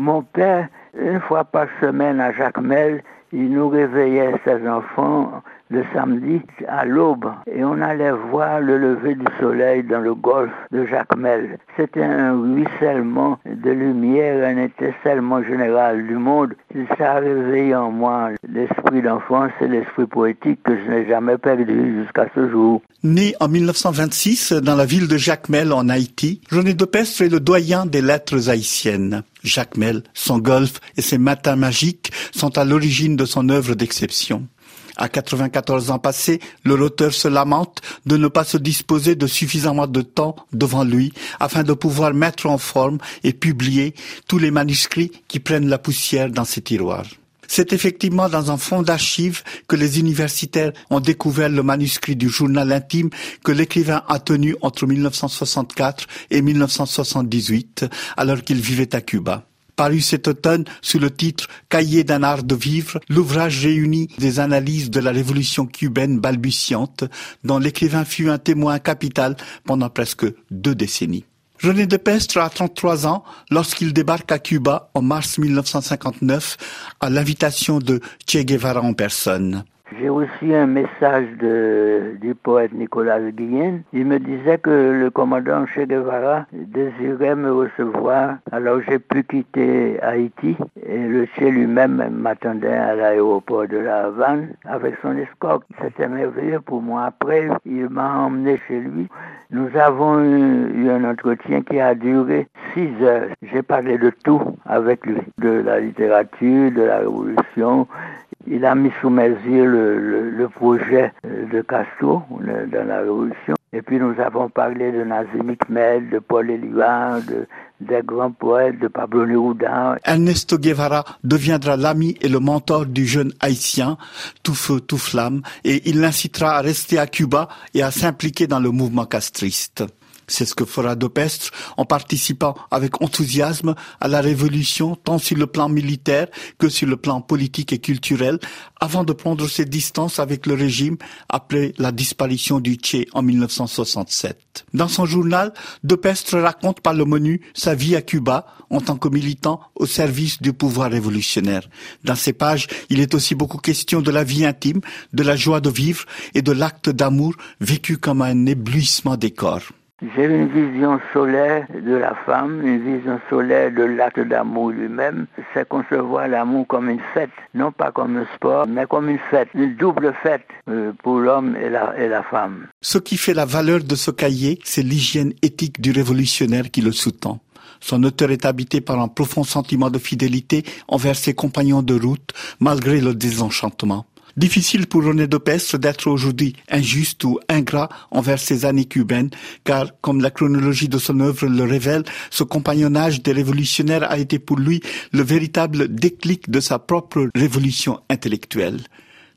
Mon père, une fois par semaine à Jacmel, il nous réveillait ses enfants le samedi à l'aube et on allait voir le lever du soleil dans le golfe de Jacmel. C'était un ruissellement de lumière, un étincellement général du monde. Ça a réveillé en moi l'esprit d'enfance et l'esprit poétique que je n'ai jamais perdu jusqu'à ce jour. Né en 1926 dans la ville de Jacmel en Haïti, René Depestre est le doyen des lettres haïtiennes. Jacmel, son golfe et ses matins magiques sont à l'origine de son œuvre d'exception. À 94 ans passés, le auteur se lamente de ne pas se disposer de suffisamment de temps devant lui afin de pouvoir mettre en forme et publier tous les manuscrits qui prennent la poussière dans ses tiroirs. C'est effectivement dans un fonds d'archives que les universitaires ont découvert le manuscrit du journal intime que l'écrivain a tenu entre 1964 et 1978 alors qu'il vivait à Cuba paru cet automne sous le titre Cahier d'un art de vivre, l'ouvrage réunit des analyses de la révolution cubaine balbutiante, dont l'écrivain fut un témoin capital pendant presque deux décennies. René Depestre a 33 ans lorsqu'il débarque à Cuba en mars 1959 à l'invitation de Che Guevara en personne. J'ai reçu un message du poète Nicolas Guillen. Il me disait que le commandant Che Guevara désirait me recevoir. Alors j'ai pu quitter Haïti et le Che lui-même m'attendait à l'aéroport de la Havane avec son escorte. C'était merveilleux pour moi. Après, il m'a emmené chez lui. Nous avons eu, eu, un entretien qui a duré six heures. J'ai parlé de tout avec lui, de la littérature, de la révolution, il a mis sous mes yeux le, projet de Castro dans la Révolution. Et puis nous avons parlé de Nazim Hikmet, de Paul Éluard, de, des grands poètes, de Pablo Neruda. Ernesto Guevara deviendra l'ami et le mentor du jeune haïtien, tout feu, tout flamme, et il l'incitera à rester à Cuba et à s'impliquer dans le mouvement castriste. C'est ce que fera Dopestre en participant avec enthousiasme à la révolution tant sur le plan militaire que sur le plan politique et culturel avant de prendre ses distances avec le régime après la disparition du Tché en 1967. Dans son journal, Dopestre raconte par le menu sa vie à Cuba en tant que militant au service du pouvoir révolutionnaire. Dans ces pages, il est aussi beaucoup question de la vie intime, de la joie de vivre et de l'acte d'amour vécu comme un éblouissement des corps. J'ai une vision solaire de la femme, une vision solaire de l'acte d'amour lui-même. C'est concevoir l'amour comme une fête, non pas comme un sport, mais comme une fête, une double fête euh, pour l'homme et la, et la femme. Ce qui fait la valeur de ce cahier, c'est l'hygiène éthique du révolutionnaire qui le sous-tend. Son auteur est habité par un profond sentiment de fidélité envers ses compagnons de route, malgré le désenchantement. Difficile pour René Dopestre d'être aujourd'hui injuste ou ingrat envers ses années cubaines, car, comme la chronologie de son œuvre le révèle, ce compagnonnage des révolutionnaires a été pour lui le véritable déclic de sa propre révolution intellectuelle.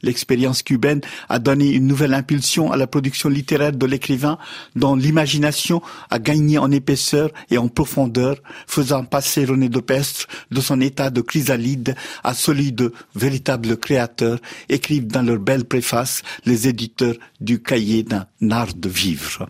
L'expérience cubaine a donné une nouvelle impulsion à la production littéraire de l'écrivain dont l'imagination a gagné en épaisseur et en profondeur, faisant passer René Dopestre de son état de chrysalide à celui de véritable créateur, écrivent dans leur belle préface les éditeurs du cahier d'un art de vivre.